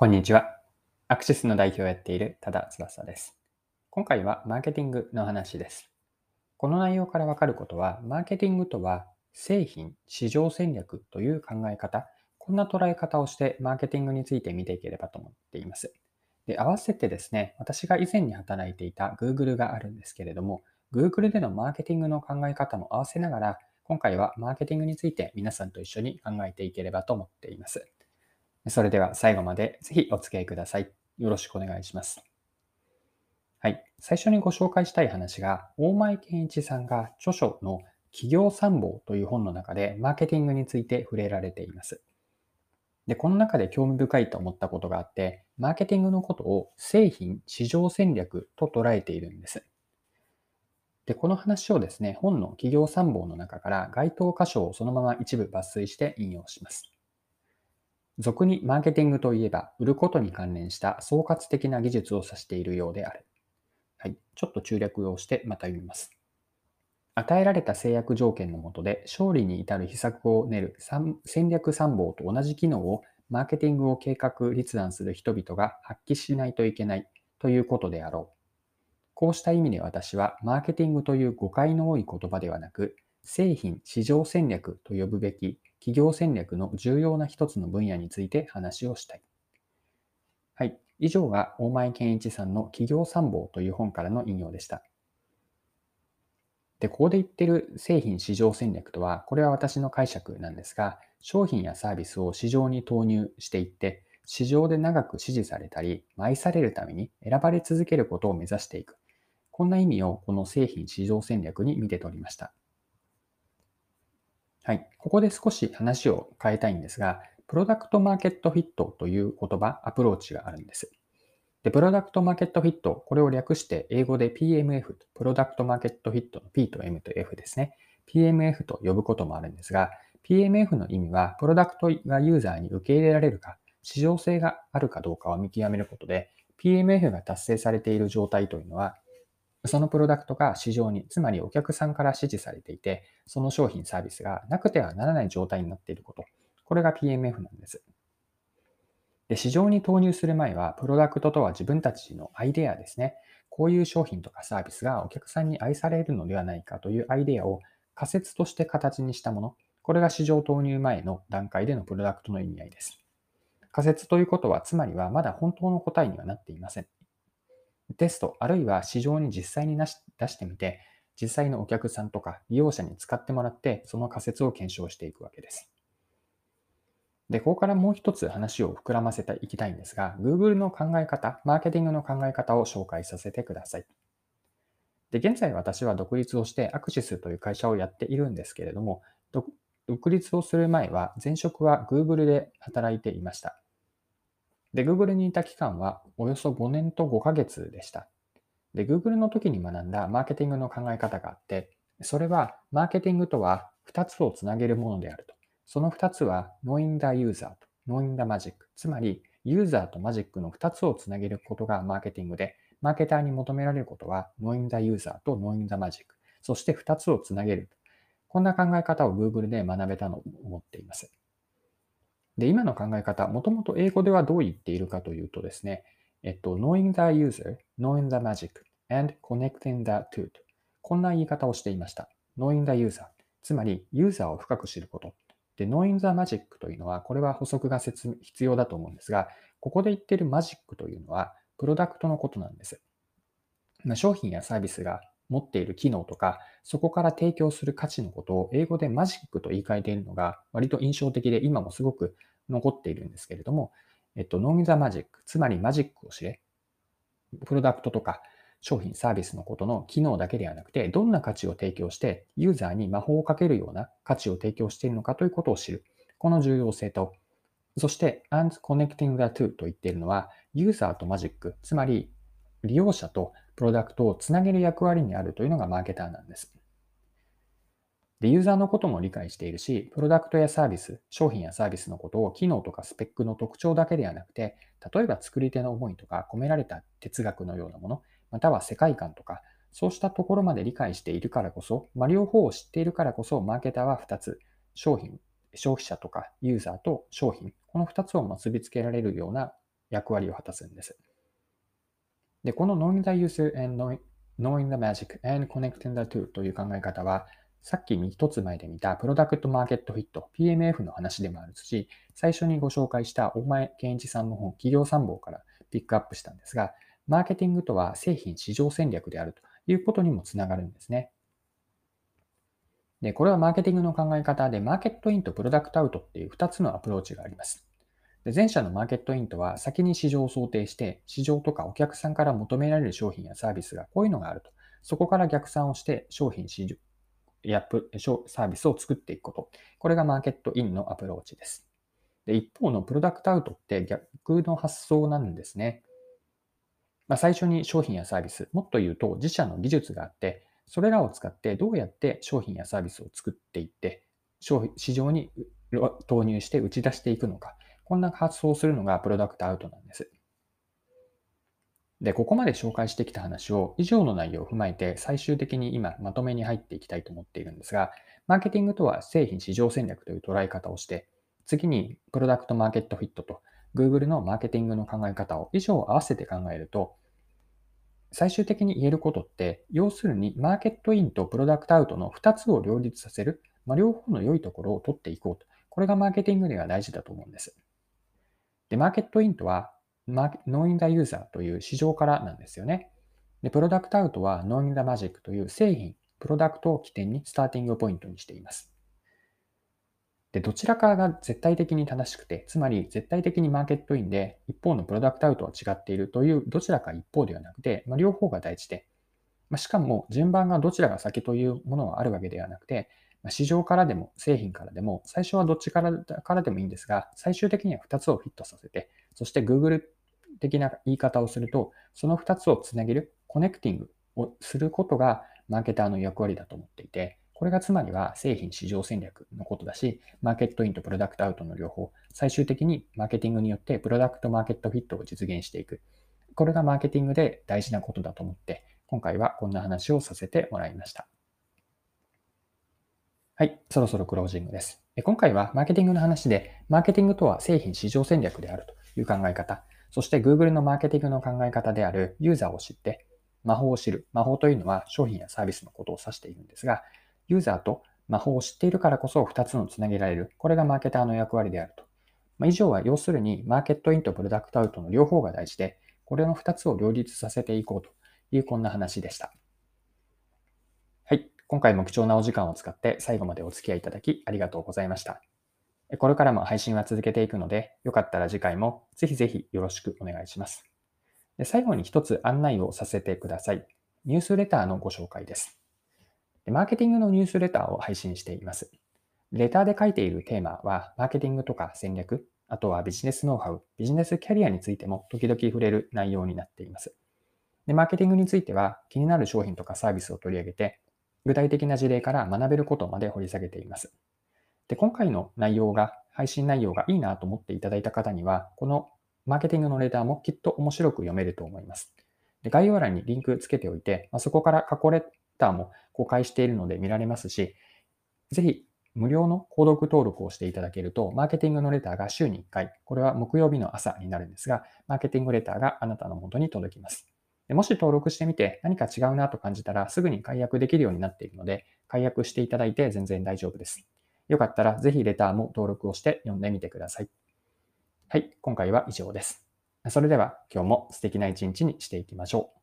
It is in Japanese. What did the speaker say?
こんにちは。アクシスの代表をやっている多田翼です。今回はマーケティングの話です。この内容からわかることは、マーケティングとは製品、市場戦略という考え方、こんな捉え方をしてマーケティングについて見ていければと思っています。で、合わせてですね、私が以前に働いていた Google があるんですけれども、Google でのマーケティングの考え方も合わせながら、今回はマーケティングについて皆さんと一緒に考えていければと思っています。それでは最後までぜひお付き合いください。よろしくお願いします。はい。最初にご紹介したい話が、大前健一さんが著書の企業参謀という本の中でマーケティングについて触れられています。で、この中で興味深いと思ったことがあって、マーケティングのことを製品、市場戦略と捉えているんです。で、この話をですね、本の企業参謀の中から該当箇所をそのまま一部抜粋して引用します。俗にマーケティングといえば、売ることに関連した総括的な技術を指しているようである。はい。ちょっと中略をしてまた読みます。与えられた制約条件の下で勝利に至る秘策を練る戦略参謀と同じ機能をマーケティングを計画立案する人々が発揮しないといけないということであろう。こうした意味で私はマーケティングという誤解の多い言葉ではなく、製品市場戦略と呼ぶべき企業戦略の重要な一つの分野について話をしたい。はい。以上が大前健一さんの企業参謀という本からの引用でした。で、ここで言ってる製品市場戦略とは、これは私の解釈なんですが、商品やサービスを市場に投入していって、市場で長く支持されたり、愛されるために選ばれ続けることを目指していく。こんな意味をこの製品市場戦略に見て取りました。はい。ここで少し話を変えたいんですが、プロダクトマーケットフィットという言葉、アプローチがあるんです。で、プロダクトマーケットフィット、これを略して英語で PMF、プロダクトマーケットフィットの P と M と F ですね。PMF と呼ぶこともあるんですが、PMF の意味は、プロダクトがユーザーに受け入れられるか、市場性があるかどうかを見極めることで、PMF が達成されている状態というのは、そのプロダクトが市場に、つまりお客さんから支持されていて、その商品サービスがなくてはならない状態になっていること。これが PMF なんです。で市場に投入する前は、プロダクトとは自分たちのアイデアですね。こういう商品とかサービスがお客さんに愛されるのではないかというアイデアを仮説として形にしたもの。これが市場投入前の段階でのプロダクトの意味合いです。仮説ということは、つまりはまだ本当の答えにはなっていません。テスト、あるいは市場に実際に出してみて、実際のお客さんとか利用者に使ってもらって、その仮説を検証していくわけです。で、ここからもう一つ話を膨らませていきたいんですが、Google の考え方、マーケティングの考え方を紹介させてください。で、現在私は独立をしてアクシスという会社をやっているんですけれども、独立をする前は前職は Google で働いていました。で、Google にいた期間はおよそ5年と5ヶ月でした。で、Google の時に学んだマーケティングの考え方があって、それはマーケティングとは2つをつなげるものであると。その2つは Knowing the User と Knowing the Magic。つまり、ユーザーとマジックの2つをつなげることがマーケティングで、マーケターに求められることは Knowing the User と Knowing the Magic。そして2つをつなげる。こんな考え方を Google で学べたと思っています。で、今の考え方、もともと英語ではどう言っているかというとですね、えっと、knowing the user, knowing the magic, and connecting the two と、こんな言い方をしていました。knowing the user、つまりユーザーを深く知ること。で、knowing the magic というのは、これは補足が必要だと思うんですが、ここで言っているマジックというのは、プロダクトのことなんです。ま商品やサービスが持っている機能とか、そこから提供する価値のことを英語でマジックと言い換えているのが割と印象的で今もすごく残っているんですけれども、えっと、ノーミザマジック、つまりマジックを知れ。プロダクトとか商品、サービスのことの機能だけではなくて、どんな価値を提供して、ユーザーに魔法をかけるような価値を提供しているのかということを知る。この重要性と、そして、and connecting the two と言っているのは、ユーザーとマジック、つまり利用者とプロダクトをつなげる役割にあるというのがマーケターなんです。で、ユーザーのことも理解しているし、プロダクトやサービス、商品やサービスのことを機能とかスペックの特徴だけではなくて、例えば作り手の思いとか込められた哲学のようなもの、または世界観とか、そうしたところまで理解しているからこそ、まあ、両方を知っているからこそ、マーケターは2つ、商品、消費者とかユーザーと商品、この2つを結びつけられるような役割を果たすんです。で、この Knowing the User and Knowing the Magic and Connecting the Two という考え方は、さっき一つ前で見たプロダクトマーケットフィット PMF の話でもあるし、最初にご紹介した大前健一さんの本企業参謀からピックアップしたんですが、マーケティングとは製品市場戦略であるということにもつながるんですね。で、これはマーケティングの考え方で、マーケットインとプロダクトアウトっていう2つのアプローチがあります。で前者のマーケットインとは、先に市場を想定して、市場とかお客さんから求められる商品やサービスがこういうのがあると。そこから逆算をして、商品、市場やサービスを作っていくこと。これがマーケットインのアプローチです。で一方のプロダクトアウトって逆の発想なんですね。まあ、最初に商品やサービス、もっと言うと自社の技術があって、それらを使ってどうやって商品やサービスを作っていって、市場に投入して打ち出していくのか。こんな発想をするのがプロダクトアウトなんです。で、ここまで紹介してきた話を以上の内容を踏まえて最終的に今まとめに入っていきたいと思っているんですが、マーケティングとは製品市場戦略という捉え方をして、次にプロダクトマーケットフィットと Google のマーケティングの考え方を以上合わせて考えると、最終的に言えることって、要するにマーケットインとプロダクトアウトの2つを両立させる、まあ、両方の良いところを取っていこうと。これがマーケティングでは大事だと思うんです。で、マーケットインとは、Knowing the User という市場からなんですよね。で、プロダクトアウトは Knowing the Magic という製品、プロダクトを起点にスターティングポイントにしています。で、どちらかが絶対的に正しくて、つまり絶対的にマーケットインで、一方のプロダクトアウトは違っているという、どちらか一方ではなくて、まあ、両方が大事で、まあ、しかも順番がどちらが先というものはあるわけではなくて、ま市場からでも製品からでも、最初はどっちからからでもいいんですが、最終的には2つをフィットさせて、そして Google 的な言い方をすると、その2つをつなげる、コネクティングをすることがマーケターの役割だと思っていて、これがつまりは製品市場戦略のことだし、マーケットインとプロダクトアウトの両方、最終的にマーケティングによってプロダクトマーケットフィットを実現していく。これがマーケティングで大事なことだと思って、今回はこんな話をさせてもらいました。はい、そろそろクロージングです。今回はマーケティングの話で、マーケティングとは製品市場戦略であるという考え方、そして Google のマーケティングの考え方であるユーザーを知って、魔法を知る。魔法というのは商品やサービスのことを指しているんですが、ユーザーと魔法を知っているからこそ2つのつなげられる。これがマーケターの役割であると。まあ、以上は要するにマーケットインとプロダクトアウトの両方が大事で、これの2つを両立させていこうというこんな話でした。はい今回も貴重なお時間を使って最後までお付き合いいただきありがとうございました。これからも配信は続けていくので、よかったら次回もぜひぜひよろしくお願いします。最後に一つ案内をさせてください。ニュースレターのご紹介です。マーケティングのニュースレターを配信しています。レターで書いているテーマは、マーケティングとか戦略、あとはビジネスノウハウ、ビジネスキャリアについても時々触れる内容になっています。でマーケティングについては、気になる商品とかサービスを取り上げて、具体的な事例から学べることまで掘り下げています。で、今回の内容が、配信内容がいいなと思っていただいた方には、このマーケティングのレターもきっと面白く読めると思います。で概要欄にリンクつけておいて、まあ、そこから過去レターも公開しているので見られますし、ぜひ無料の購読登録をしていただけると、マーケティングのレターが週に1回、これは木曜日の朝になるんですが、マーケティングレターがあなたの元に届きます。でもし登録してみて何か違うなと感じたらすぐに解約できるようになっているので、解約していただいて全然大丈夫です。よかったらぜひレターも登録をして読んでみてください。はい、今回は以上です。それでは今日も素敵な一日にしていきましょう。